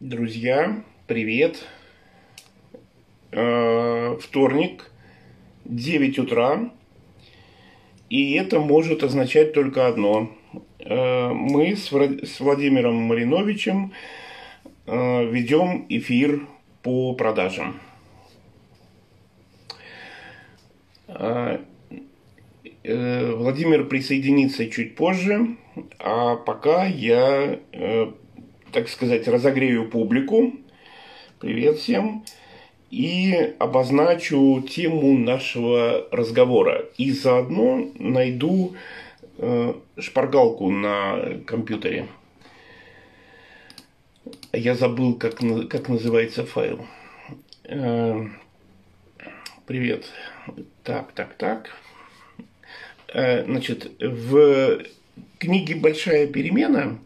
Друзья, привет! Э, Вторник, 9 утра. И это может означать только одно. Э, Мы с Владимиром Мариновичем э, ведем эфир по продажам. Э, Владимир присоединится чуть позже, а пока я, э, так сказать, разогрею публику. Привет всем. И обозначу тему нашего разговора. И заодно найду э, шпаргалку на компьютере. Я забыл, как, как называется файл. Привет. Так, так, так. Э, Значит, в книге «Большая перемена»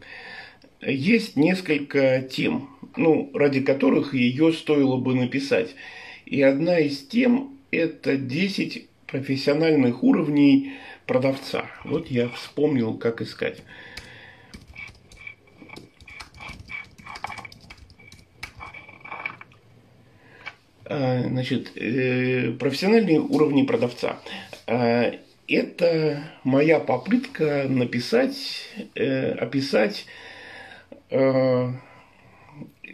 есть несколько тем, ну, ради которых ее стоило бы написать. И одна из тем – это 10 профессиональных уровней продавца. Вот я вспомнил, как искать. А, Значит, э, профессиональные уровни продавца. Это моя попытка написать, э, описать, э,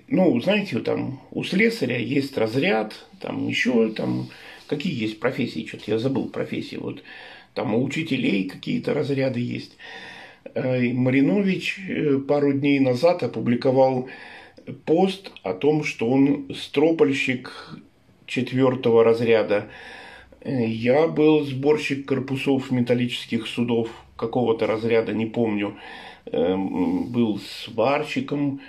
ну, знаете, там у слесаря есть разряд, там еще там какие есть профессии, что-то я забыл профессии, вот там у учителей какие-то разряды есть. Э, Маринович э, пару дней назад опубликовал пост о том, что он стропольщик четвертого разряда. Э, Я был сборщик корпусов металлических судов какого-то разряда, не помню. Эм, Был сварщиком,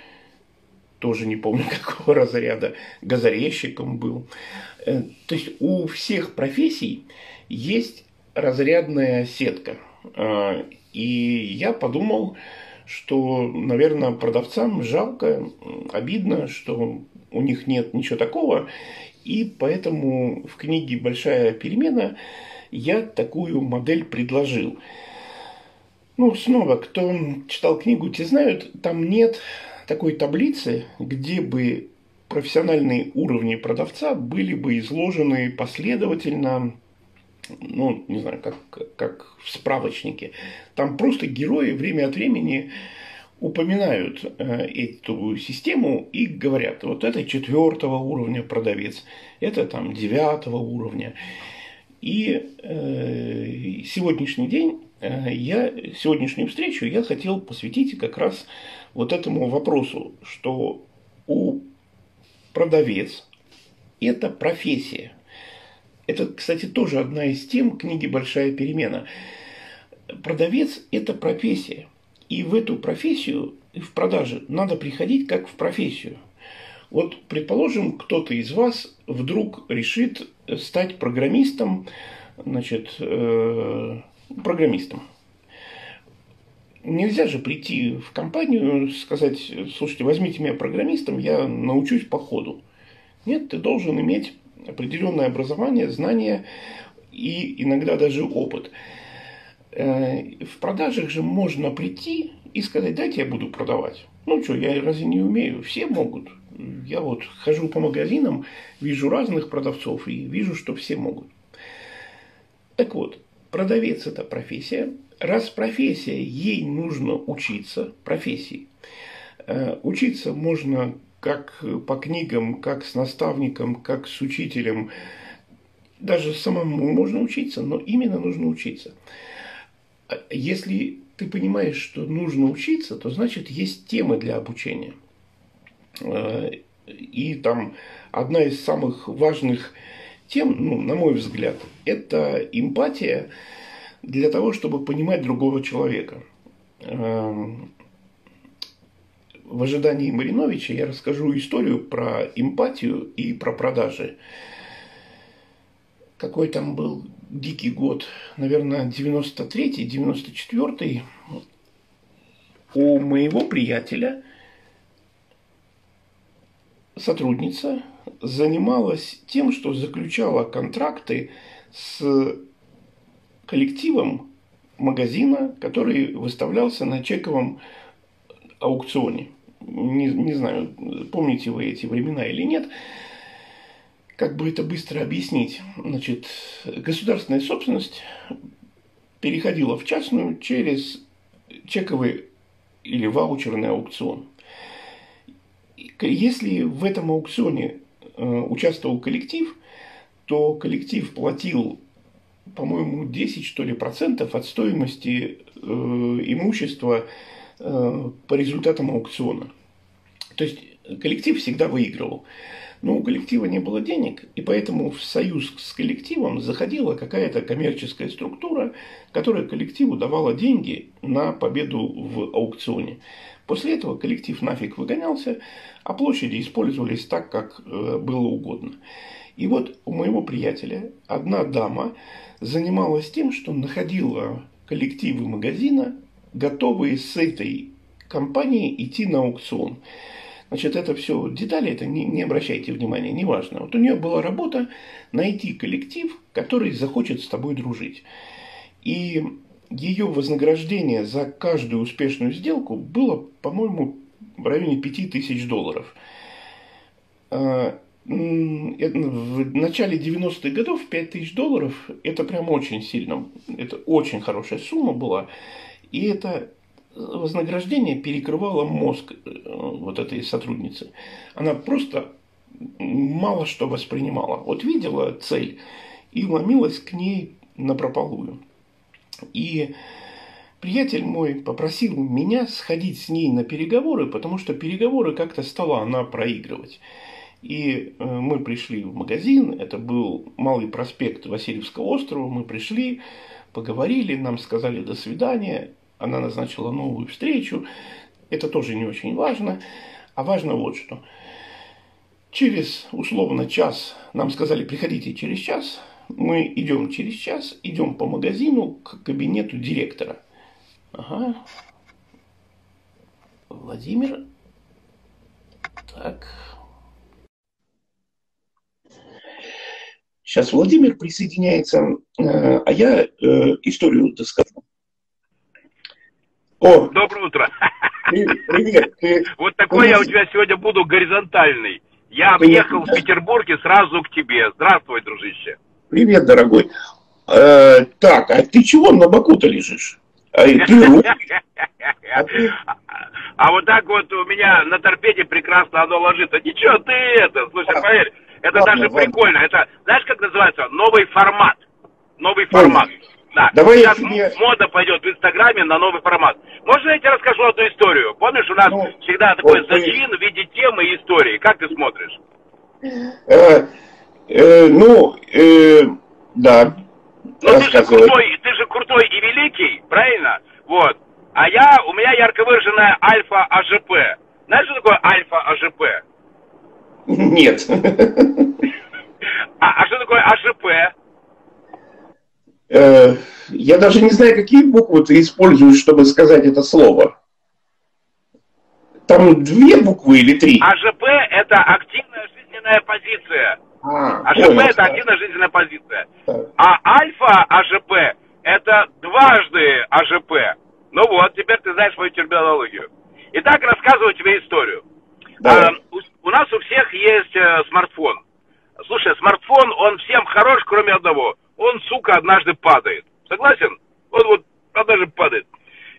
тоже не помню какого разряда, газорезчиком был. Э, То есть у всех профессий есть разрядная сетка. Э, И я подумал, что, наверное, продавцам жалко, обидно, что у них нет ничего такого. И поэтому в книге «Большая перемена» я такую модель предложил. Ну, снова, кто читал книгу, те знают, там нет такой таблицы, где бы профессиональные уровни продавца были бы изложены последовательно, ну, не знаю, как, как в справочнике. Там просто герои время от времени упоминают э, эту систему и говорят, вот это четвертого уровня продавец, это там девятого уровня. И э, сегодняшний день, э, я, сегодняшнюю встречу я хотел посвятить как раз вот этому вопросу, что у продавец – это профессия. Это, кстати, тоже одна из тем книги «Большая перемена». Продавец – это профессия. И в эту профессию, в продаже, надо приходить как в профессию. Вот, предположим, кто-то из вас вдруг решит стать программистом, значит, э, программистом. Нельзя же прийти в компанию, сказать, слушайте, возьмите меня программистом, я научусь по ходу. Нет, ты должен иметь определенное образование, знания и иногда даже опыт. Э, В продажах же можно прийти и сказать, дайте я буду продавать. Ну что, я разве не умею? Все могут. Я вот хожу по магазинам, вижу разных продавцов и вижу, что все могут. Так вот, продавец – это профессия. Раз профессия, ей нужно учиться, профессии. Э, Учиться можно как по книгам, как с наставником, как с учителем. Даже самому можно учиться, но именно нужно учиться. А Если ты понимаешь, что нужно учиться, то значит есть темы для обучения. Э, И там одна из самых важных тем, ну, на мой взгляд, это эмпатия для того, чтобы понимать другого человека. Эм, В ожидании Мариновича я расскажу историю про эмпатию и про продажи. Какой там был дикий год, наверное, 93-й, 94-й. У моего приятеля сотрудница занималась тем, что заключала контракты с коллективом магазина, который выставлялся на чековом аукционе. Не, не знаю, помните вы эти времена или нет. Как бы это быстро объяснить? Значит, государственная собственность переходила в частную через чековый или ваучерный аукцион. Если в этом аукционе э, участвовал коллектив, то коллектив платил, по-моему, 10 что ли процентов от стоимости э, имущества э, по результатам аукциона. То есть коллектив всегда выигрывал. Но у коллектива не было денег, и поэтому в союз с коллективом заходила какая-то коммерческая структура, которая коллективу давала деньги на победу в аукционе. После этого коллектив нафиг выгонялся, а площади использовались так, как э, было угодно. И вот у моего приятеля одна дама занималась тем, что находила коллективы магазина, готовые с этой компанией идти на аукцион. Значит, это все детали, это не, не обращайте внимания, неважно. Вот у нее была работа найти коллектив, который захочет с тобой дружить. И ее вознаграждение за каждую успешную сделку было, по-моему, в районе 5000 долларов. А, в начале 90-х годов 5000 долларов это прям очень сильно, это очень хорошая сумма была. И это вознаграждение перекрывало мозг э, вот этой сотрудницы. Она просто мало что воспринимала. Вот видела цель и ломилась к ней на прополую. И приятель мой попросил меня сходить с ней на переговоры, потому что переговоры как-то стала она проигрывать. И э, мы пришли в магазин, это был Малый проспект Васильевского острова, мы пришли, поговорили, нам сказали до свидания, она назначила новую встречу. Это тоже не очень важно. А важно вот что. Через условно час нам сказали, приходите через час. Мы идем через час, идем по магазину к кабинету директора. Ага. Владимир. Так. Сейчас Владимир присоединяется, э, а я э, историю расскажу. О. Доброе утро. Привет. Привет. Вот такой я у тебя сегодня буду горизонтальный. Я объехал в Петербурге сразу к тебе. Здравствуй, дружище. Привет, дорогой. Э, так, а ты чего на боку-то лежишь? А, ты а, а вот так вот у меня на торпеде прекрасно оно ложится. Ничего, ты это, слушай, поверь, это ладно, даже ладно. прикольно. Это, знаешь, как называется? Новый формат. Новый формат. Да. Давай Сейчас тебе... мода пойдет в Инстаграме на новый формат. Можно я тебе расскажу одну историю? Помнишь, у нас ну, всегда такой вот, зачин в виде темы и истории. Как ты смотришь? Э, э, ну, э, да. Ну ты же крутой, ты же крутой и великий, правильно? Вот. А я, у меня ярко выраженная альфа-АЖП. Знаешь, что такое альфа-АЖП? Нет. А, а что такое АЖП? Э, я даже не знаю, какие буквы ты используешь, чтобы сказать это слово. Там две буквы или три? АЖП – это активная жизненная позиция. А, АЖП понял, – это активная жизненная позиция. Так. А альфа АЖП – это дважды АЖП. Ну вот, теперь ты знаешь свою терминологию. Итак, рассказываю тебе историю. А, у, у нас у всех есть э, смартфон. Слушай, смартфон, он всем хорош, кроме одного – он, сука, однажды падает. Согласен? Он вот однажды падает.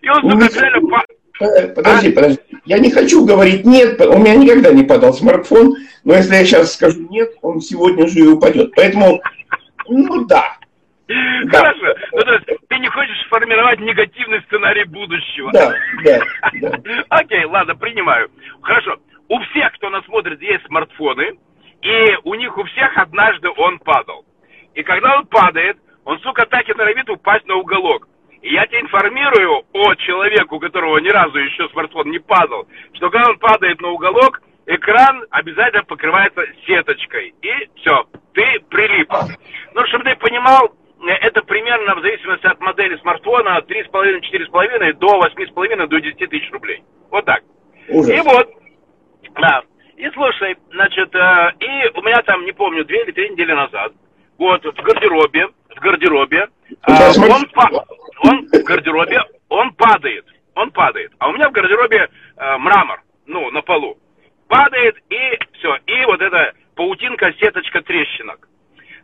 И он, сука, реально падает. Подожди, а? подожди. Я не хочу говорить нет, у меня никогда не падал смартфон, но если я сейчас скажу нет, он сегодня же и упадет. Поэтому, ну да. Хорошо. Да. Ну, то есть, ты не хочешь формировать негативный сценарий будущего. Да, да, да. Окей, ладно, принимаю. Хорошо. У всех, кто нас смотрит, есть смартфоны, и у них у всех однажды он падал. И когда он падает, он, сука, так и норовит упасть на уголок. И я тебя информирую о человеку, у которого ни разу еще смартфон не падал, что когда он падает на уголок, экран обязательно покрывается сеточкой. И все, ты прилип. Ну, чтобы ты понимал, это примерно в зависимости от модели смартфона 3,5-4,5 до 8,5 до 10 тысяч рублей. Вот так. Ужас. И вот, да. И слушай, значит, э, и у меня там, не помню, две или три недели назад вот, в гардеробе в гардеробе, а, он, он в гардеробе, он падает, он падает. А у меня в гардеробе а, мрамор, ну, на полу. Падает и все, и вот эта паутинка, сеточка трещинок.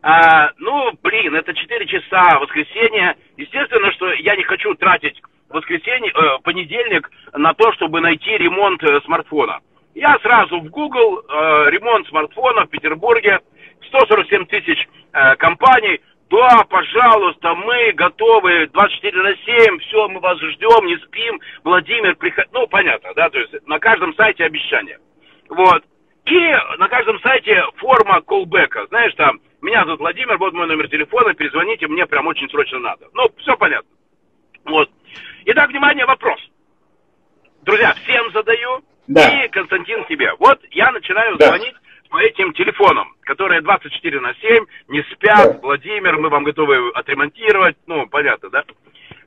А, ну, блин, это 4 часа воскресенье. Естественно, что я не хочу тратить воскресенье, э, понедельник на то, чтобы найти ремонт э, смартфона. Я сразу в Google э, ремонт смартфона в Петербурге, 147 тысяч э, компаний. Да, пожалуйста, мы готовы 24 на 7, все, мы вас ждем, не спим. Владимир, приход... ну, понятно, да, то есть на каждом сайте обещание. Вот. И на каждом сайте форма колбека. Знаешь, там, меня зовут Владимир, вот мой номер телефона, перезвоните, мне прям очень срочно надо. Ну, все понятно. Вот. Итак, внимание, вопрос. Друзья, всем задаю. Да. И, Константин, тебе. Вот я начинаю да. звонить по этим телефонам, которые 24 на 7, не спят. Да. Владимир, мы вам готовы отремонтировать. Ну, понятно, да?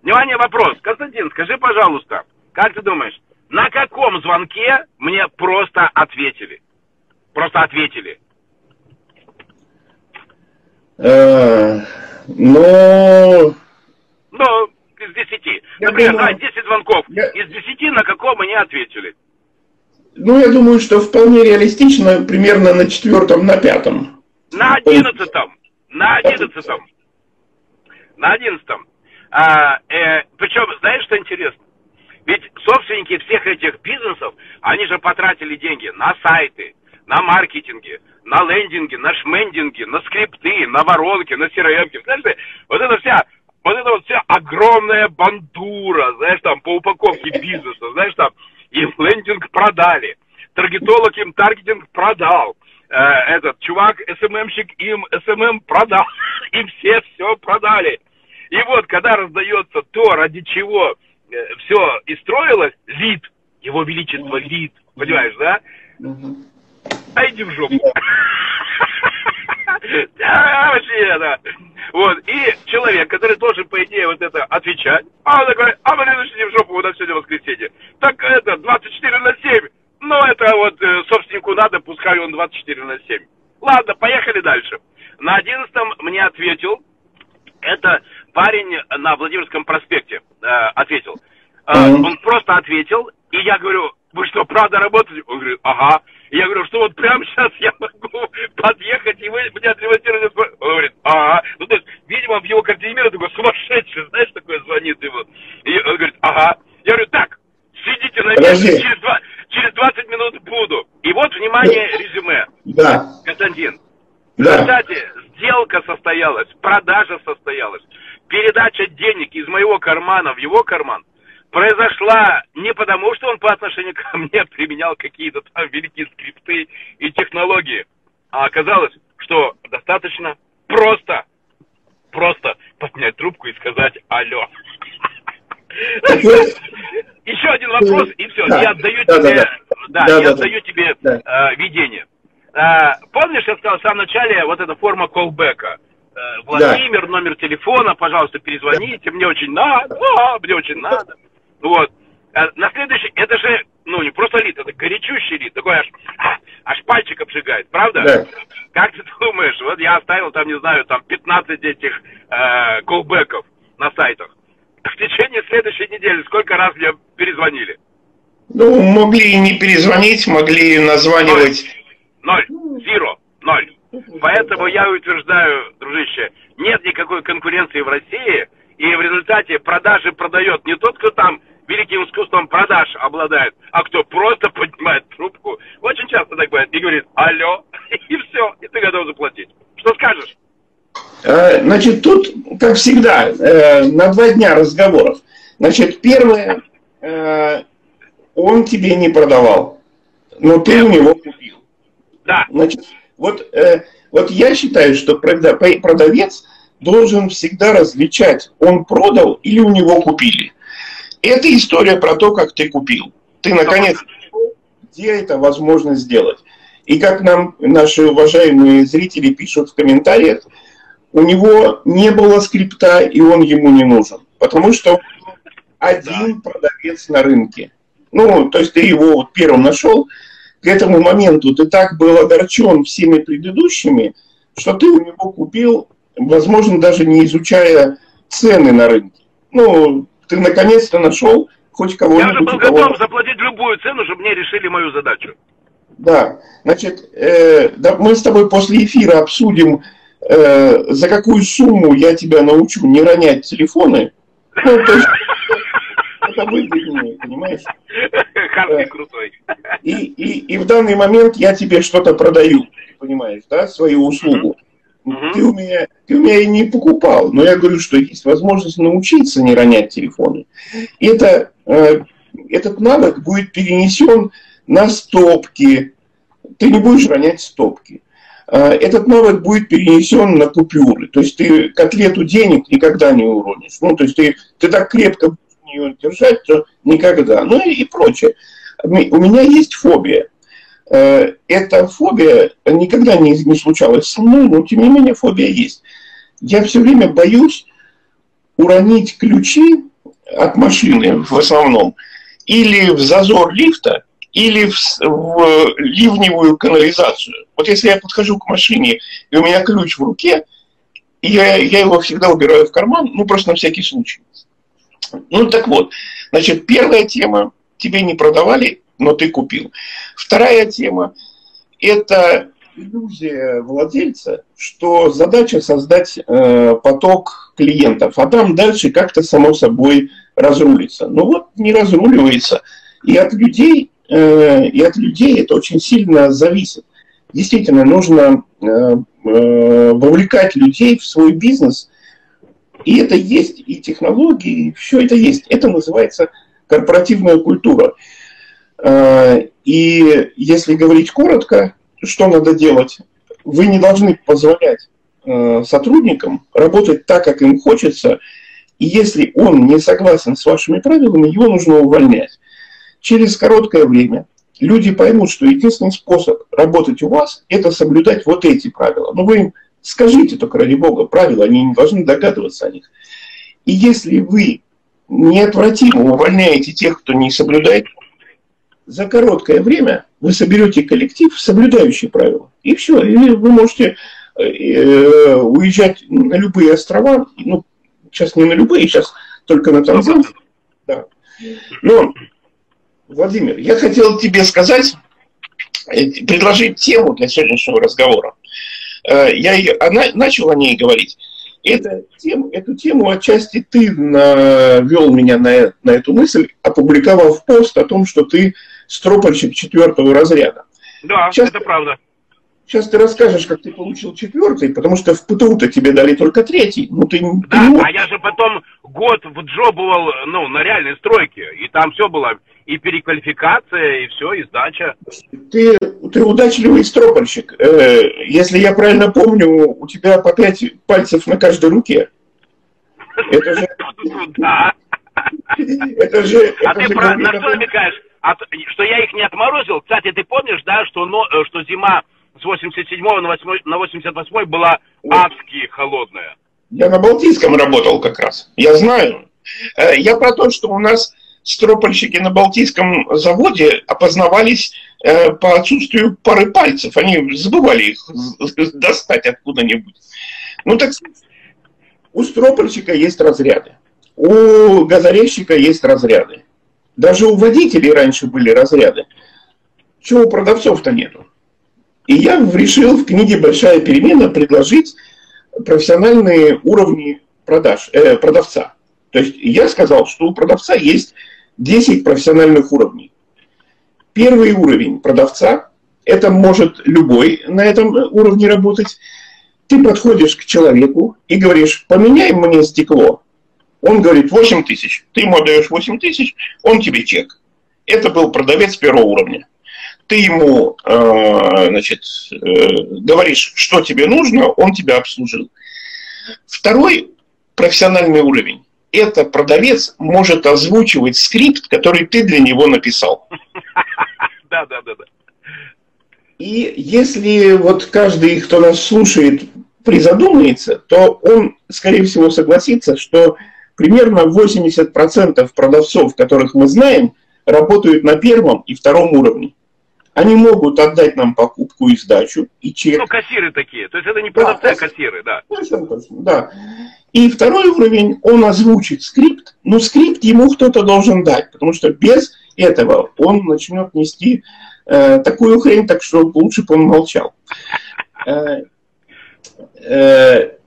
Внимание, вопрос. Константин, скажи, пожалуйста, как ты думаешь, на каком звонке мне просто ответили? Просто ответили. Э, ну... Ну, из десяти. Например, да, 10 звонков. Из десяти на каком мне ответили? Ну, я думаю, что вполне реалистично примерно на четвертом, на пятом. На одиннадцатом. На одиннадцатом. На одиннадцатом. А, э, причем, знаешь, что интересно? Ведь собственники всех этих бизнесов, они же потратили деньги на сайты, на маркетинге, на лендинге, на шмендинге, на скрипты, на воронки, на CRM Знаешь, вот это вся вот это вот вся огромная бандура, знаешь, там, по упаковке бизнеса, знаешь, там, им лендинг продали, таргетолог им таргетинг продал, э, этот чувак, SMM щик им SMM продал, им все все продали. И вот, когда раздается то, ради чего э, все и строилось, лид, его величество лид, понимаешь, да? А иди в жопу. Вообще, да. Вот, и человек, который должен, по идее, вот это отвечать, а он такой, а мы не в жопу, у нас сегодня воскресенье. Так это, 24 на 7, ну это вот э, собственнику надо, пускай он 24 на 7. Ладно, поехали дальше. На 11 мне ответил, это парень на Владимирском проспекте э, ответил. Э, он просто ответил, и я говорю, вы что, правда работаете? Он говорит, ага. Я говорю, что вот прямо сейчас я могу подъехать, и вы мне отремонтировали. Он говорит, ага. Ну, то есть, видимо, в его картине мира такой сумасшедший, знаешь, такой звонит ему. И он говорит, ага. Я говорю, так, сидите на месте, через, два, через 20 минут буду. И вот, внимание, резюме. Да. Константин. Да. Кстати, сделка состоялась, продажа состоялась. Передача денег из моего кармана в его карман произошла не потому, что он по отношению ко мне применял какие-то там великие скрипты и технологии, а оказалось, что достаточно просто, просто поднять трубку и сказать «Алло». Еще один вопрос, и все. Я отдаю тебе, да, я отдаю тебе э, видение. Э, помнишь, я сказал в самом начале, вот эта форма колбека? Э, Владимир, номер телефона, пожалуйста, перезвоните, мне очень надо, мне очень надо. Вот. А на следующий, это же, ну, не просто лид, это горячущий лид, такой аж, аж пальчик обжигает, правда? Да. Как ты думаешь, вот я оставил там, не знаю, там 15 этих э, колбеков на сайтах. В течение следующей недели сколько раз мне перезвонили? Ну, могли не перезвонить, могли названивать. Ноль. Зеро. Ноль. Поэтому я утверждаю, дружище, нет никакой конкуренции в России, и в результате продажи продает не тот, кто там великим искусством продаж обладает, а кто просто поднимает трубку. Очень часто так бывает. И говорит, алло, и все, и ты готов заплатить. Что скажешь? Э, значит, тут, как всегда, э, на два дня разговоров. Значит, первое, э, он тебе не продавал, но ты у него купил. Да. Значит, вот, вот я считаю, что продавец должен всегда различать, он продал или у него купили. Это история про то, как ты купил. Ты, наконец, где это возможно сделать. И как нам наши уважаемые зрители пишут в комментариях, у него не было скрипта, и он ему не нужен. Потому что один продавец на рынке. Ну, то есть ты его вот первым нашел, к этому моменту ты так был огорчен всеми предыдущими, что ты у него купил возможно, даже не изучая цены на рынке. Ну, ты наконец-то нашел хоть кого-нибудь. Я же был готов заплатить любую цену, чтобы мне решили мою задачу. Да, значит, э, да, мы с тобой после эфира обсудим, э, за какую сумму я тебя научу не ронять телефоны. Ну, то есть, это выгоднее, понимаешь? Харди крутой. И, и, и в данный момент я тебе что-то продаю, понимаешь, да, свою услугу. Ты, у меня, ты у меня и не покупал, но я говорю, что есть возможность научиться не ронять телефоны. И это, э, этот навык будет перенесен на стопки. Ты не будешь ронять стопки. Э, этот навык будет перенесен на купюры. То есть ты котлету денег никогда не уронишь. Ну, то есть ты, ты так крепко будешь ее держать, что никогда. Ну и, и прочее. У меня есть фобия. Э, эта фобия никогда не, не случалась со мной, но тем не менее фобия есть. Я все время боюсь уронить ключи от машины в основном или в зазор лифта, или в, в ливневую канализацию. Вот если я подхожу к машине, и у меня ключ в руке, я, я его всегда убираю в карман, ну, просто на всякий случай. Ну, так вот, значит, первая тема, тебе не продавали, но ты купил. Вторая тема – это иллюзия владельца, что задача создать э, поток клиентов, а там дальше как-то само собой разрулится. Ну вот не разруливается. И от людей Э, и от людей это очень сильно зависит. Действительно, нужно э, э, вовлекать людей в свой бизнес, и это есть, и технологии, все это есть. Это называется корпоративная культура. И если говорить коротко, что надо делать? Вы не должны позволять сотрудникам работать так, как им хочется, и если он не согласен с вашими правилами, его нужно увольнять через короткое время люди поймут, что единственный способ работать у вас – это соблюдать вот эти правила. Но вы им скажите только ради бога правила, они не должны догадываться о них. И если вы неотвратимо увольняете тех, кто не соблюдает, за короткое время вы соберете коллектив, соблюдающий правила. И все, и вы можете э, э, уезжать на любые острова, ну, сейчас не на любые, сейчас только на Танзанию. Да. Но Владимир, я хотел тебе сказать, э, предложить тему для сегодняшнего разговора. Я ее, она, начал о ней говорить. Это тем, эту тему отчасти ты навел меня на, на эту мысль, опубликовав пост о том, что ты стропольщик четвертого разряда. Да, Сейчас, это правда. Сейчас ты расскажешь, как ты получил четвертый, потому что в ПТУ-то тебе дали только третий. Ну, ты, да, ты а я же потом год в джобовал ну, на реальной стройке, и там все было и переквалификация, и все, и сдача. Ты, ты удачливый стропольщик. Э, если я правильно помню, у тебя по пять пальцев на каждой руке. Это же... Да. Это же... А ты на что намекаешь? Что я их не отморозил? Кстати, ты помнишь, да, что э, что зима с 87 на 88 была адски холодная? Я на Балтийском работал как раз. Я знаю. Э, я про то, что у нас стропольщики на Балтийском заводе опознавались э, по отсутствию пары пальцев. Они забывали их достать откуда-нибудь. Ну так у стропольщика есть разряды. У газорезчика есть разряды. Даже у водителей раньше были разряды. Чего у продавцов-то нету? И я решил в книге «Большая перемена» предложить профессиональные уровни продаж, э, продавца. То есть я сказал, что у продавца есть 10 профессиональных уровней. Первый уровень продавца, это может любой на этом уровне работать. Ты подходишь к человеку и говоришь, поменяй мне стекло. Он говорит 8 тысяч. Ты ему отдаешь 8 тысяч, он тебе чек. Это был продавец первого уровня. Ты ему э, значит, э, говоришь, что тебе нужно, он тебя обслужил. Второй профессиональный уровень это продавец может озвучивать скрипт, который ты для него написал. Да, да, да, да. И если вот каждый, кто нас слушает, призадумается, то он, скорее всего, согласится, что примерно 80% продавцов, которых мы знаем, работают на первом и втором уровне. они могут отдать нам покупку и сдачу, и чек. Ну, кассиры такие. То есть это не продавцы, да, а кассиры, да. Совершенно точно, да. И второй уровень, он озвучит скрипт, но скрипт ему кто-то должен дать, потому что без этого он начнет нести э, такую хрень, так что лучше бы он молчал. Э, э,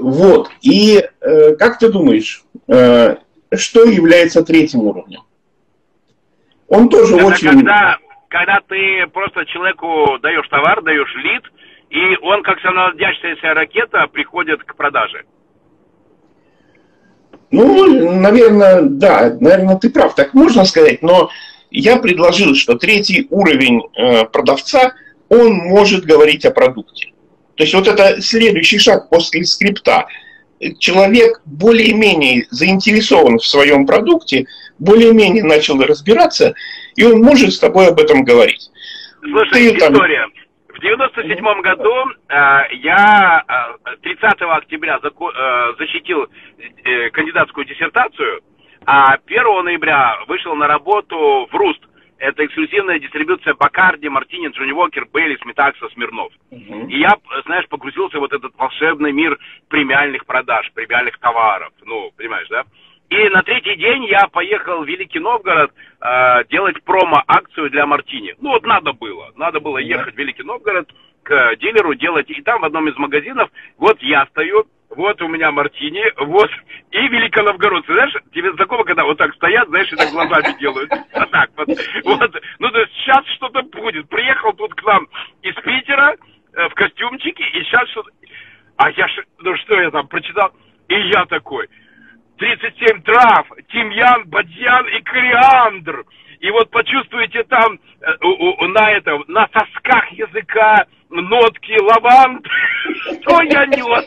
вот. И э, как ты думаешь, э, что является третьим уровнем? Он тоже Это очень... Когда, когда ты просто человеку даешь товар, даешь лид, и он, как самонаводящаяся ракета, приходит к продаже. Ну, наверное, да, наверное, ты прав, так можно сказать, но я предложил, что третий уровень э, продавца, он может говорить о продукте. То есть вот это следующий шаг после скрипта. Человек более-менее заинтересован в своем продукте, более-менее начал разбираться, и он может с тобой об этом говорить. Слушай, Ты, история. Там... В 97 году э, я э, 30 октября зако, э, защитил э, кандидатскую диссертацию, а 1 ноября вышел на работу в РУСТ, это эксклюзивная дистрибьюция Бакарди, Мартини, Джонни Уокер, Бейли, Метакса, Смирнов. Угу. И я, знаешь, погрузился в вот этот волшебный мир премиальных продаж, премиальных товаров. Ну, понимаешь, да? И на третий день я поехал в Великий Новгород э, делать промо-акцию для Мартини. Ну вот надо было. Надо было ехать в Великий Новгород к дилеру делать. И там в одном из магазинов, вот я стою, вот у меня мартини, вот, и великоновгородцы. Знаешь, тебе знакомо, когда вот так стоят, знаешь, и так глазами делают. А так вот. вот. Ну, то есть сейчас что-то будет. Приехал тут к нам из Питера э, в костюмчике, и сейчас что-то... А я, ну что я там прочитал? И я такой, 37 трав, тимьян, бадьян и кориандр. И вот почувствуете там э, на этом, на сосках языка нотки лаванд, что я нес.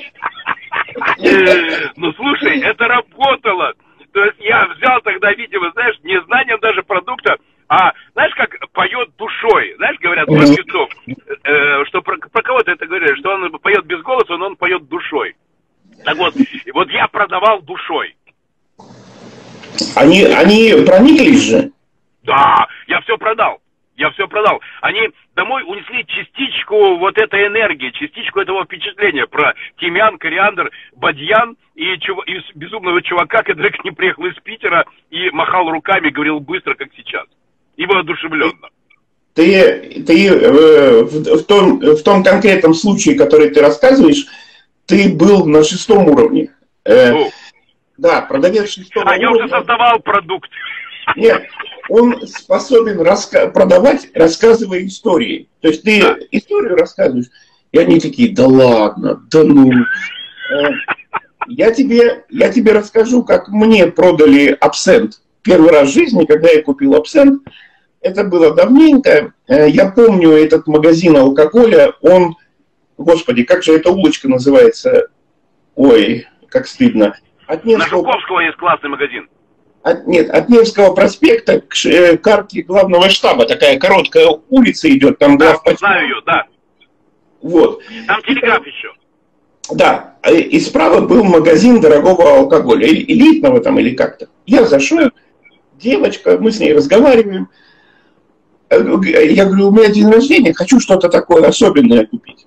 Ну, слушай, это работало. То есть я взял тогда, видимо, знаешь, не знанием даже продукта, а знаешь, как поет душой. Знаешь, говорят про певцов, э, что про, про кого-то это говорили, что он поет без голоса, но он поет душой. Так вот, вот я продавал душой. Они, они прониклись же? Да, я все продал. Я все продал. Они домой унесли частичку вот этой энергии, частичку этого впечатления про тимьян, кориандр, бадьян и, чув... и безумного чувака, который к ним приехал из Питера и махал руками, говорил быстро, как сейчас. И воодушевленно. Ты, ты э, в, в, том, в том конкретном случае, который ты рассказываешь, ты был на шестом уровне. Э, ну, да, продавец шестого а уровня. А я уже создавал продукт. Нет, он способен раска- продавать, рассказывая истории. То есть ты да. историю рассказываешь, и они такие, да ладно, да ну. Э, я тебе, я тебе расскажу, как мне продали абсент. Первый раз в жизни, когда я купил абсент, это было давненько. Э, я помню этот магазин алкоголя, он, господи, как же эта улочка называется? Ой, как стыдно. От Невского... На Жуковского есть классный магазин от, нет, от Невского проспекта к, э, к арке главного штаба, такая короткая улица идет, там да, знаю ее, да. Вот. Там телеграф еще. Да, и справа был магазин дорогого алкоголя, элитного там или как-то. Я зашел, девочка, мы с ней разговариваем. Я говорю, у меня день рождения, хочу что-то такое особенное купить.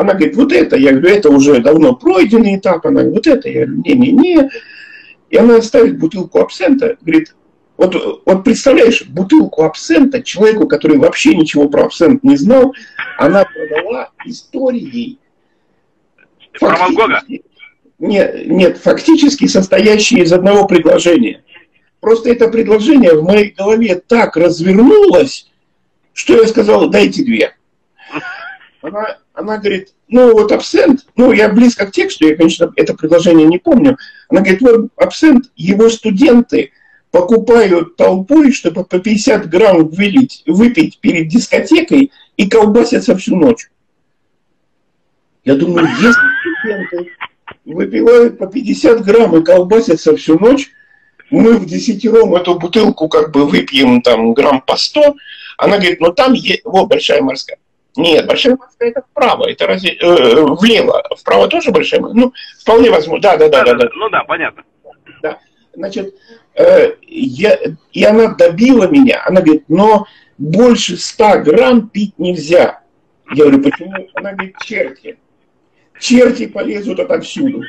Она говорит, вот это. Я говорю, это уже давно пройденный этап. Она говорит, вот это. Я говорю, не-не-не. И она ставит бутылку абсента, говорит, вот, вот представляешь, бутылку абсента человеку, который вообще ничего про абсент не знал, она продала историей. Про Ван Гога? Нет, нет, фактически состоящие из одного предложения. Просто это предложение в моей голове так развернулось, что я сказал, дайте две. Она, она говорит, ну вот абсент, ну я близко к тексту, я, конечно, это предложение не помню. Она говорит, вот абсент, его студенты покупают толпой, чтобы по 50 грамм вылить, выпить перед дискотекой и колбасятся всю ночь. Я думаю, если студенты выпивают по 50 грамм и колбасятся всю ночь, мы в десятером эту бутылку как бы выпьем там грамм по 100, она говорит, ну там, есть, вот большая морская. Нет, большая морская это вправо, это разве э, влево, вправо тоже большая морская? Ну, вполне возможно, да, да, да, да, да. Ну да, понятно. Да. Значит, э, я, и она добила меня. Она говорит, но больше 100 грамм пить нельзя. Я говорю, почему? Она говорит, черти. Черти полезут отовсюду.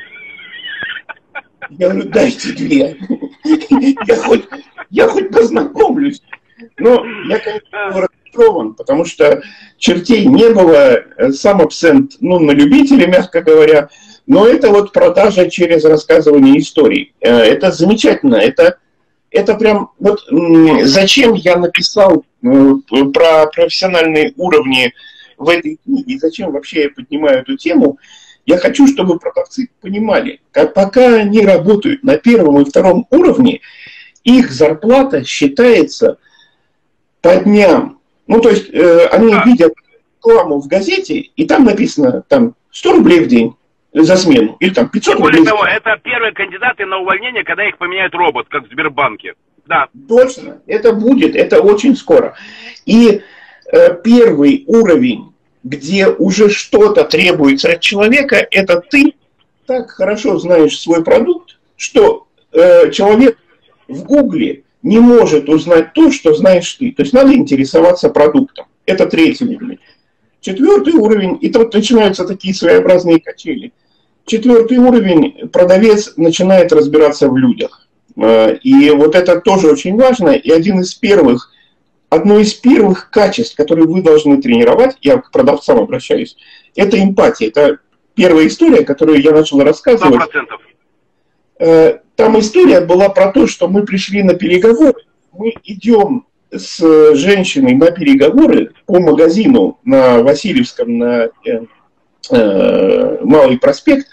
Я говорю, дайте две. Я хоть, я хоть познакомлюсь. Но я, конечно, разочарован, потому что чертей не было, сам абсент, ну, на любителя, мягко говоря, но это вот продажа через рассказывание историй. Э, это замечательно, это, это прям, вот зачем я написал э, про профессиональные уровни в этой книге, зачем вообще я поднимаю эту тему, я хочу, чтобы продавцы понимали, как пока они работают на первом и втором уровне, их зарплата считается по дням. Ну, то есть э, они а. видят рекламу в газете, и там написано там 100 рублей в день за смену, или там 500 Более рублей. того, это первые кандидаты на увольнение, когда их поменяет робот, как в Сбербанке. Да. Точно, это будет, это очень скоро. И э, первый уровень, где уже что-то требуется от человека, это ты так хорошо знаешь свой продукт, что э, человек в Гугле не может узнать то, что знаешь ты. То есть надо интересоваться продуктом. Это третий уровень. Четвертый уровень, и тут начинаются такие своеобразные качели. Четвертый уровень, продавец начинает разбираться в людях. Э, и вот это тоже очень важно. И один из первых, одно из первых качеств, которые вы должны тренировать, я к продавцам обращаюсь, это эмпатия. Это первая история, которую я начал рассказывать. 100%. Э, там история была про то, что мы пришли на переговоры, мы идем с женщиной на переговоры по магазину на Васильевском, на э, э, Малый проспект,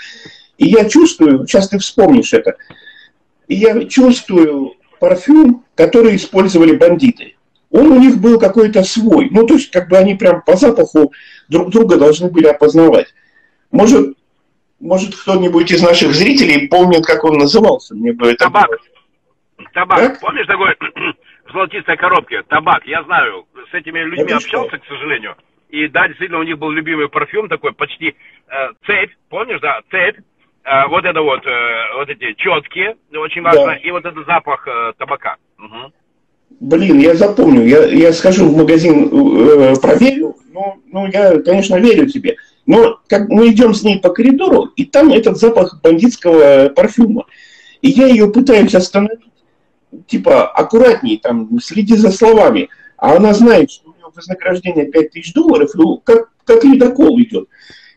и я чувствую, сейчас ты вспомнишь это, я чувствую парфюм, который использовали бандиты. Он у них был какой-то свой. Ну, то есть, как бы они прям по запаху друг друга должны были опознавать. Может, может, кто-нибудь из наших зрителей помнит, как он назывался? Мне бы это Табак. Было... Табак. Как? Помнишь такой в золотистой коробке? Табак. Я знаю. С этими людьми это общался, что? к сожалению. И да, действительно, у них был любимый парфюм такой, почти э, цепь. Помнишь, да? Цепь. Э, вот это вот, э, вот эти четкие, очень важно. Да. И вот этот запах э, табака. Угу. Блин, я запомню. Я, я схожу в магазин, э, проверю. Ну, ну, я, конечно, верю тебе. Но как мы идем с ней по коридору, и там этот запах бандитского парфюма. И я ее пытаюсь остановить, типа, аккуратней, там, следи за словами. А она знает, что у нее вознаграждение 5000 долларов, ну, как, как ледокол идет.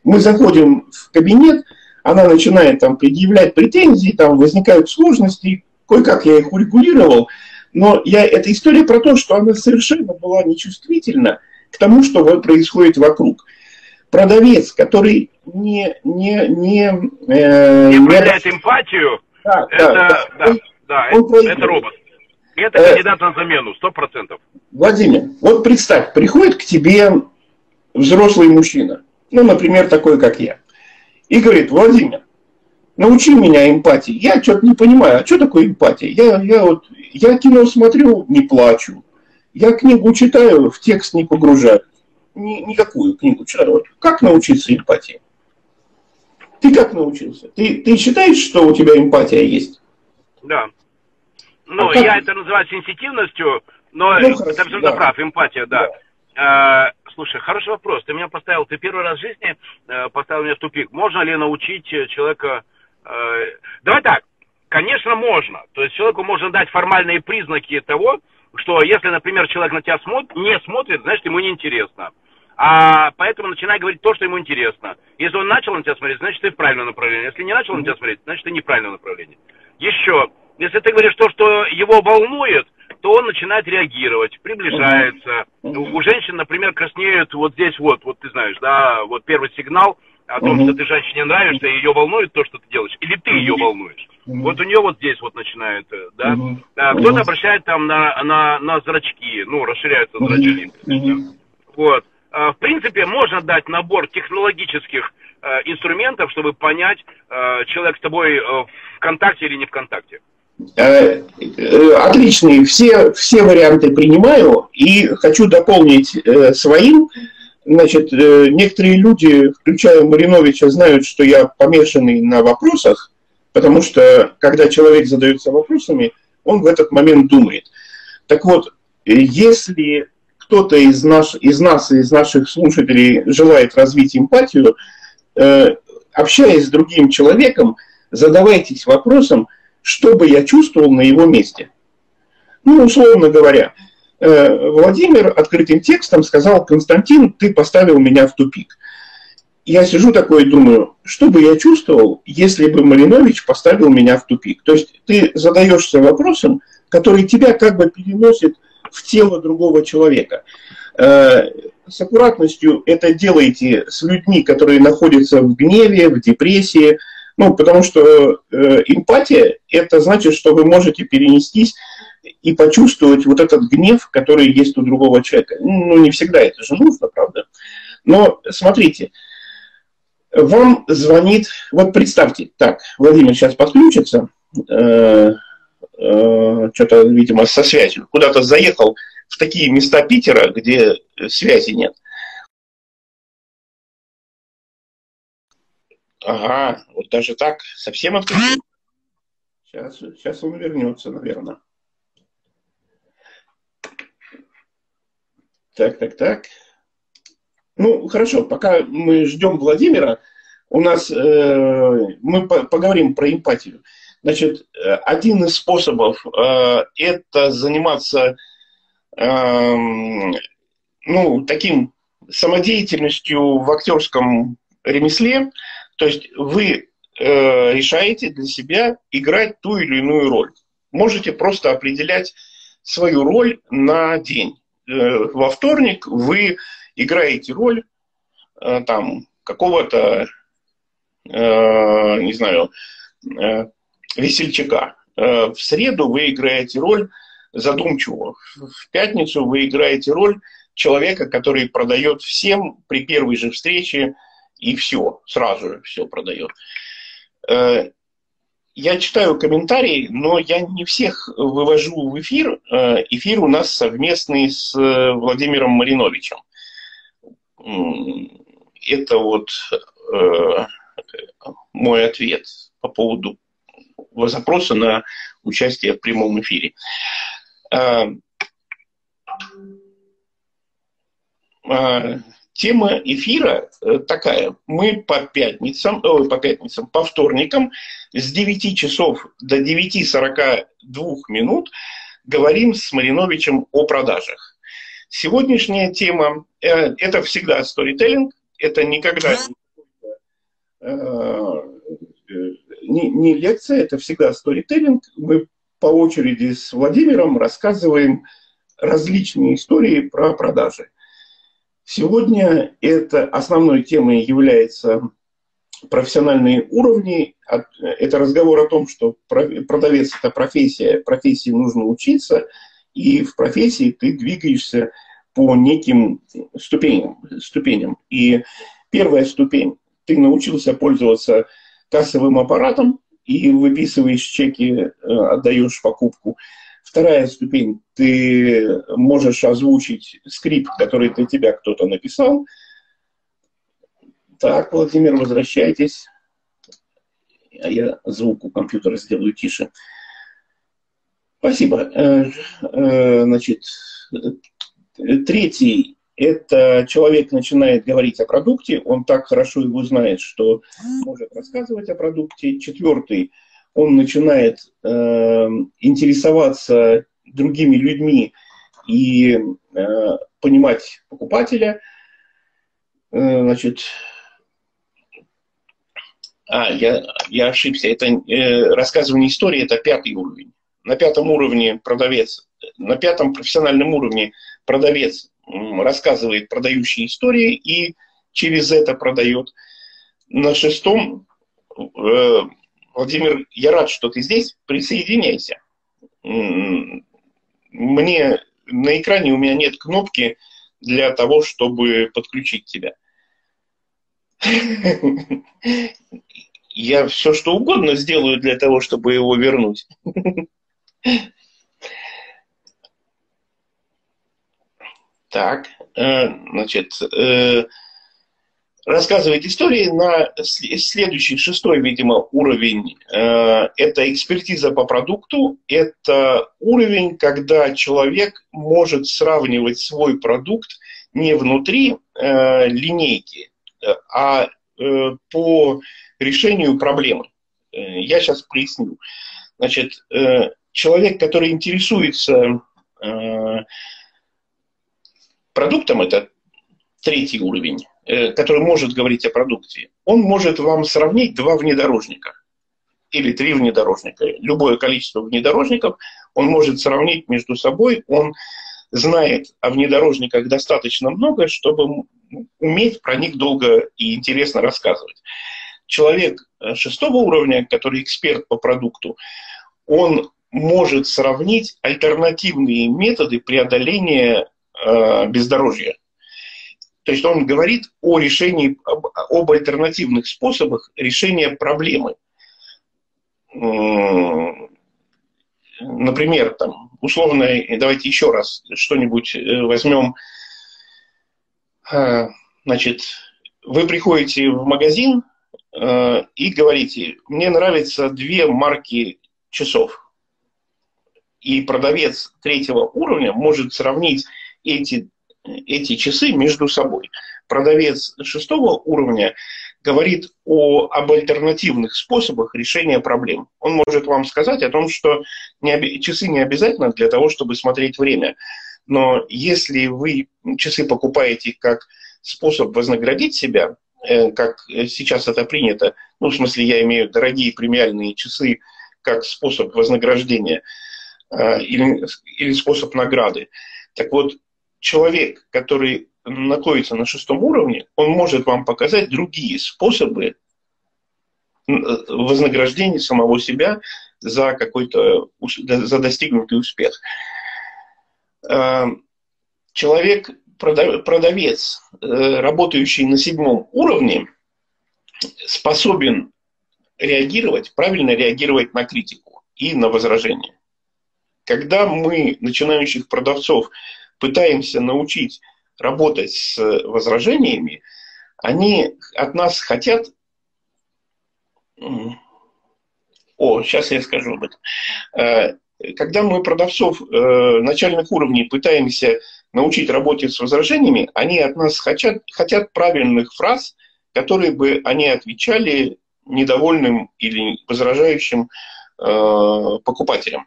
Мы заходим в кабинет, она начинает там предъявлять претензии, там возникают сложности, кое-как я их урегулировал, но я, эта история про то, что она совершенно была нечувствительна к тому, что происходит вокруг продавец, который не... Не, не, э, не проявляет не... эмпатию, да, это, да, да, он, да он это, это робот. Это э, кандидат на замену, сто процентов. Владимир, вот представь, приходит к тебе взрослый мужчина, ну, например, такой, как я, и говорит, Владимир, научи меня эмпатии. Я что-то не понимаю, а что такое эмпатия? Я, я, вот, я кино смотрю, не плачу. Я книгу читаю, в текст не погружаюсь ни, никакую книгу читать. Как научиться эмпатии? Ты как научился? Ты, ты считаешь, что у тебя эмпатия есть? Да. Ну, а я это называю сенситивностью, но ну, ты абсолютно да. прав, эмпатия, да. да. Э, слушай, хороший вопрос. Ты меня поставил, ты первый раз в жизни э, поставил меня в тупик. Можно ли научить человека... Э, давай так, конечно, можно. То есть человеку можно дать формальные признаки того, что если, например, человек на тебя смотрит, не смотрит, значит, ему неинтересно. А поэтому начинай говорить то, что ему интересно. Если он начал на тебя смотреть, значит, ты в правильном направлении. Если не начал на тебя смотреть, значит, ты не в правильном направлении. Еще, если ты говоришь то, что его волнует, то он начинает реагировать, приближается. У женщин, например, краснеют вот здесь вот, вот ты знаешь, да, вот первый сигнал о том, что ты женщине нравишься, и ее волнует то, что ты делаешь, или ты ее волнуешь. Вот у нее вот здесь вот начинает, э, да. А, кто-то обращает там на, на, на зрачки, ну, расширяются зрачки. Вот. А, в принципе, можно дать набор технологических э, инструментов, чтобы понять, э, человек с тобой в контакте или не в контакте. Отличные, все, все варианты принимаю и хочу дополнить своим. Значит, некоторые люди, включая Мариновича, знают, что я помешанный на вопросах, Потому что, когда человек задается вопросами, он в этот момент думает. Так вот, если кто-то из, наш, из нас, из наших слушателей желает развить эмпатию, э, общаясь с другим человеком, задавайтесь вопросом, что бы я чувствовал на его месте. Ну, условно говоря, э, Владимир открытым текстом сказал, Константин, ты поставил меня в тупик. Я сижу такой и думаю, что бы я чувствовал, если бы Малинович поставил меня в тупик. То есть ты задаешься вопросом, который тебя как бы переносит в тело другого человека. Э, с аккуратностью это делайте с людьми, которые находятся в гневе, в депрессии, ну, потому что э, эмпатия – это значит, что вы можете перенестись и почувствовать вот этот гнев, который есть у другого человека. Ну, не всегда это же нужно, правда. Но смотрите, вам звонит, вот представьте, так, Владимир сейчас подключится, э, э, что-то, видимо, со связью, куда-то заехал в такие места Питера, где связи нет. Ага, вот даже так, совсем отключил. Сейчас, сейчас он вернется, наверное. Так, так, так. Ну, хорошо, пока мы ждем Владимира, у нас э, мы по поговорим про эмпатию. Значит, один из способов э, это заниматься э, ну, таким самодеятельностью в актерском ремесле. То есть вы э, решаете для себя играть ту или иную роль. Можете просто определять свою роль на день. Э, во вторник вы играете роль э, там какого-то, э, не знаю, весельчака. В среду вы играете роль задумчивого. В пятницу вы играете роль человека, который продает всем при первой же встрече и все, сразу же все продает. Э, я читаю комментарии, но я не всех вывожу в эфир. Э, эфир у нас совместный с Владимиром Мариновичем. Это вот э, мой ответ по поводу запроса на участие в прямом эфире. Э, э, тема эфира э, такая. Мы по пятницам, ой, по пятницам, по вторникам с 9 часов до 9.42 минут говорим с Мариновичем о продажах. Сегодняшняя тема э, – это всегда сторителлинг, это никогда э, не, не лекция, это всегда сторителлинг. Мы по очереди с Владимиром рассказываем различные истории про продажи. Сегодня это основной темой является профессиональные уровни. Это разговор о том, что продавец – это профессия, профессии нужно учиться – и в профессии ты двигаешься по неким ступеням. ступеням. И первая ступень – ты научился пользоваться кассовым аппаратом и выписываешь чеки, э, отдаешь покупку. Вторая ступень – ты можешь озвучить скрипт, который для тебя кто-то написал. Так, Владимир, возвращайтесь. А я звук у компьютера сделаю тише. Спасибо. Э, э, значит, третий – это человек начинает говорить о продукте, он так хорошо его знает, что может рассказывать о продукте. Четвертый – он начинает э, интересоваться другими людьми и понимать покупателя. Значит, а, я, я ошибся. Это э, рассказывание истории – это пятый уровень на пятом уровне продавец, на пятом профессиональном уровне продавец рассказывает продающие истории и через это продает. На шестом, э, Владимир, я рад, что ты здесь, присоединяйся. Мне на экране у меня нет кнопки для того, чтобы подключить тебя. Я все что угодно сделаю для того, чтобы его вернуть. Так, э, значит, э, рассказывает истории на следующий, шестой, видимо, уровень. Э, это экспертиза по продукту. Это уровень, когда человек может сравнивать свой продукт не внутри э, линейки, а э, по решению проблемы. Я сейчас поясню. Значит, человек, который интересуется продуктом, это третий уровень, который может говорить о продукте, он может вам сравнить два внедорожника или три внедорожника. Любое количество внедорожников он может сравнить между собой. Он знает о внедорожниках достаточно много, чтобы уметь про них долго и интересно рассказывать. Человек э, шестого уровня, который эксперт по продукту, он может сравнить альтернативные методы преодоления э, бездорожья. То есть он говорит о решении, об, об альтернативных способах решения проблемы. Например, там, условно, давайте еще раз что-нибудь э, возьмем. Э, значит, вы приходите в магазин э, и говорите, мне нравятся две марки часов. И продавец третьего уровня может сравнить эти эти часы между собой. Продавец шестого уровня говорит о, об альтернативных способах решения проблем. Он может вам сказать о том, что не, часы не обязательно для того, чтобы смотреть время. Но если вы часы покупаете как способ вознаградить себя, э, как сейчас это принято, ну, в смысле, я имею дорогие премиальные часы как способ вознаграждения э, или, или способ награды. Так вот, человек, который находится на шестом уровне, он может вам показать другие способы вознаграждения самого себя за какой-то за достигнутый успех. Э, человек, продавец, э, работающий на седьмом уровне, способен реагировать, правильно реагировать на критику и на возражение. Когда мы, начинающих продавцов, пытаемся научить работать с возражениями, они от нас хотят... О, сейчас я скажу об этом. Э, когда мы продавцов э, начальных уровней пытаемся научить работать с возражениями, они от нас хотят, хотят правильных фраз, которые бы они отвечали недовольным или возражающим э, покупателям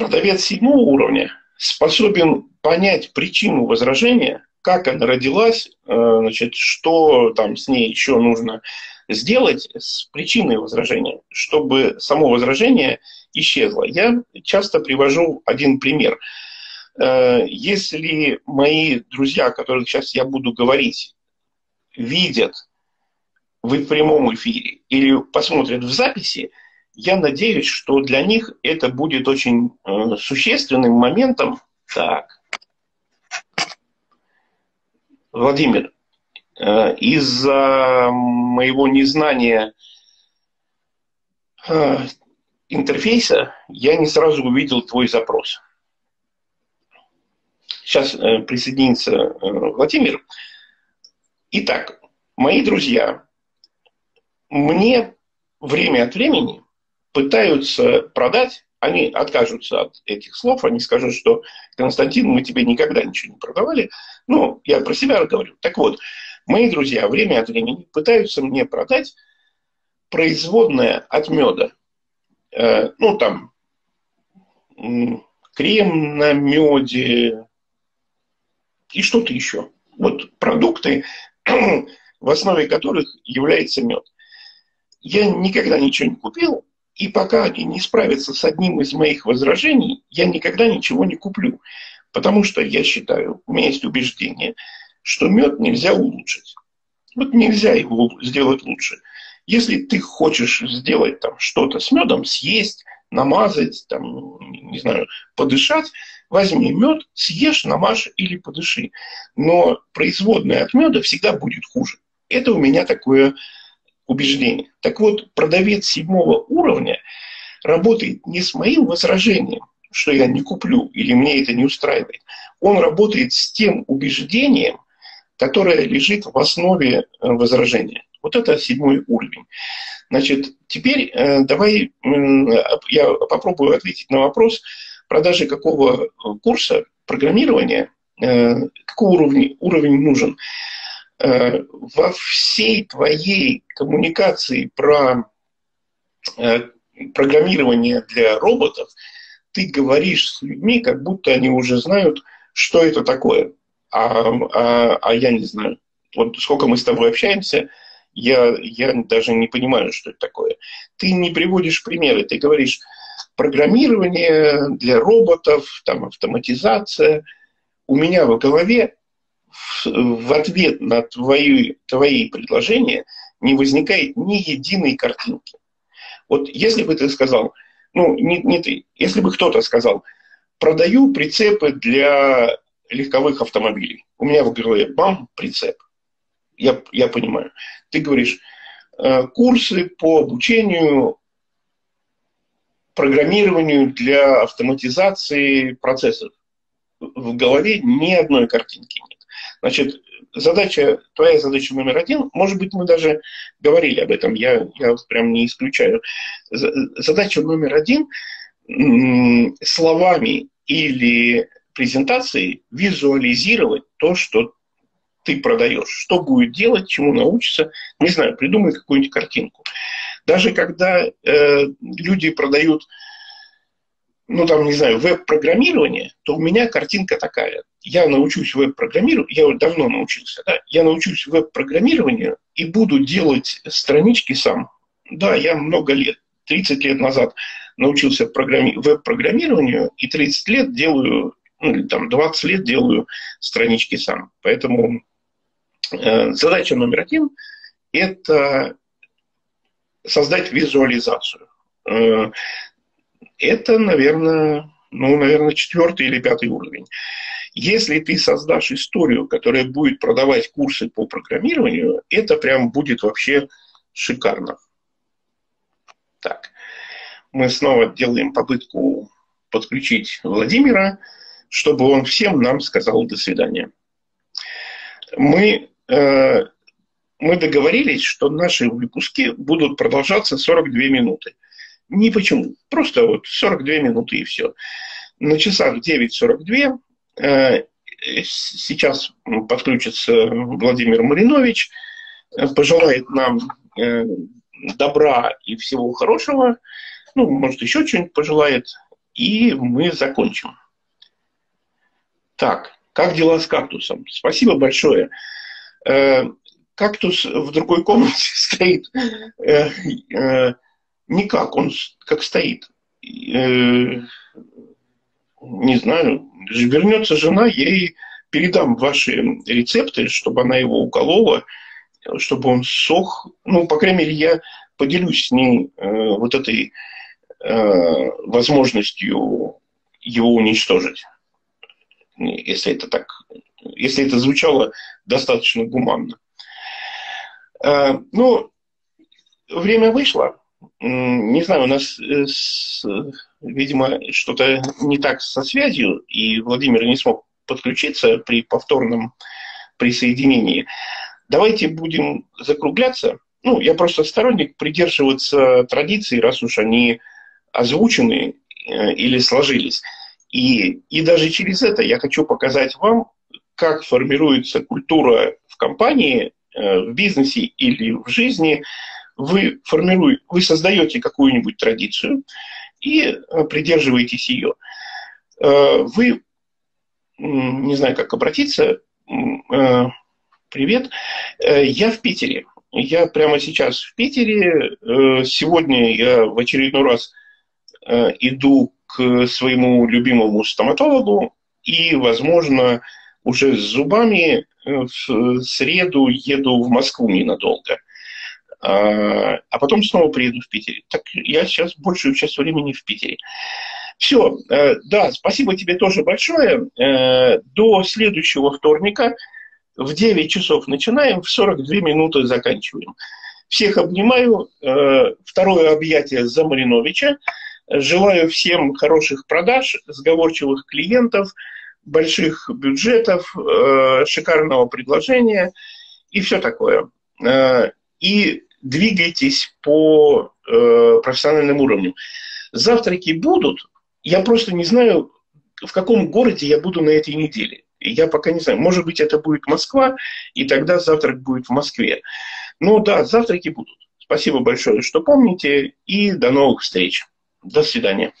продавец седьмого уровня способен понять причину возражения, как она родилась, э, значит, что там с ней еще нужно сделать с причиной возражения, чтобы само возражение исчезло. Я часто привожу один пример. Э, если мои друзья, о которых сейчас я буду говорить, видят в прямом эфире или посмотрят в записи, я надеюсь, что для них это будет очень э, существенным моментом. Так. Владимир, э, из-за моего незнания э, интерфейса я не сразу увидел твой запрос. Сейчас э, присоединится Владимир. Итак, мои друзья, мне время от времени пытаются продать, они откажутся от этих слов, они скажут, что Константин, мы тебе никогда ничего не продавали. Ну, я про себя говорю. Так вот, мои друзья время от времени пытаются мне продать производное от меда. Э, ну, там, крем на меде и что-то еще. Вот продукты, в основе которых является мед. Я никогда ничего не купил, и пока они не справятся с одним из моих возражений, я никогда ничего не куплю. Потому что я считаю, у меня есть убеждение, что мед нельзя улучшить. Вот нельзя его сделать лучше. Если ты хочешь сделать там что-то с медом, съесть, намазать, там, не знаю, подышать, возьми мед, съешь, намажь или подыши. Но производное от меда всегда будет хуже. Это у меня такое убеждений. Так вот, продавец седьмого уровня работает не с моим возражением, что я не куплю или мне это не устраивает. Он работает с тем убеждением, которая лежит в основе возражения. Вот это седьмой уровень. Значит, теперь давай я попробую ответить на вопрос продажи какого курса программирования, какой уровень, уровень нужен. Во всей твоей коммуникации про программирование для роботов, ты говоришь с людьми, как будто они уже знают, что это такое. А, а, а я не знаю. Вот сколько мы с тобой общаемся, я, я даже не понимаю, что это такое. Ты не приводишь примеры, ты говоришь программирование для роботов, там автоматизация. У меня в голове в, ответ на твои, твои предложения не возникает ни единой картинки. Вот если бы ты сказал, ну, не, не ты, если бы кто-то сказал, продаю прицепы для легковых автомобилей. У меня в голове, бам, прицеп. Я, я понимаю. Ты говоришь, э, курсы по обучению программированию для автоматизации процессов. В голове ни одной картинки нет. Значит, задача, твоя задача номер один, может быть, мы даже говорили об этом, я, я прям не исключаю. Задача номер один словами или презентацией визуализировать то, что ты продаешь, что будет делать, чему научиться, не знаю, придумай какую-нибудь картинку. Даже когда э, люди продают ну, там, не знаю, веб-программирование, то у меня картинка такая. Я научусь веб-программированию, я давно научился, да, я научусь веб-программированию и буду делать странички сам. Да, я много лет, 30 лет назад научился программи- веб-программированию, и 30 лет делаю, ну, или там 20 лет делаю странички сам. Поэтому э, задача номер один – это создать визуализацию. Это, наверное, ну, наверное, четвертый или пятый уровень. Если ты создашь историю, которая будет продавать курсы по программированию, это прям будет вообще шикарно. Так, мы снова делаем попытку подключить Владимира, чтобы он всем нам сказал до свидания. Мы, э, мы договорились, что наши выпуски будут продолжаться 42 минуты. Ни почему. Просто вот 42 минуты и все. На часах 9.42 э, сейчас подключится Владимир Маринович, э, пожелает нам э, добра и всего хорошего, ну, может, еще что-нибудь пожелает, и мы закончим. Так, как дела с кактусом? Спасибо большое. Кактус в другой комнате стоит Никак, он как стоит. Э, не знаю, вернется жена, я ей передам ваши рецепты, чтобы она его уколола, чтобы он сох. Ну, по крайней мере, я поделюсь с ней э, вот этой э, возможностью его уничтожить. Если это так, если это звучало достаточно гуманно. Э, ну, время вышло не знаю, у нас, э, видимо, что-то не так со связью, и Владимир не смог подключиться при повторном присоединении. Давайте будем закругляться. Ну, я просто сторонник придерживаться традиций, раз уж они озвучены э, или сложились. И, и даже через это я хочу показать вам, как формируется культура в компании, э, в бизнесе или в жизни – вы формируете, вы создаете какую-нибудь традицию и э, придерживаетесь ее. Э, вы, не знаю, как обратиться, э, привет, я в Питере. Я прямо сейчас в Питере. Сегодня я в очередной раз иду к своему любимому стоматологу и, возможно, уже с зубами в среду еду в Москву ненадолго. А, а потом снова приеду в Питере. Так я сейчас большую часть времени в Питере. Все, э, да, спасибо тебе тоже большое. Э, до следующего вторника в 9 часов начинаем, в 42 минуты заканчиваем. Всех обнимаю. Э, второе объятие за Мариновича. Желаю всем хороших продаж, сговорчивых клиентов, больших бюджетов, шикарного предложения и все такое. И двигайтесь по э, профессиональному уровню. Завтраки будут, я просто не знаю, в каком городе я буду на этой неделе. Я пока не знаю. Может быть, это будет Москва, и тогда завтрак будет в Москве. Ну да, завтраки будут. Спасибо большое, что помните, и до новых встреч. До свидания.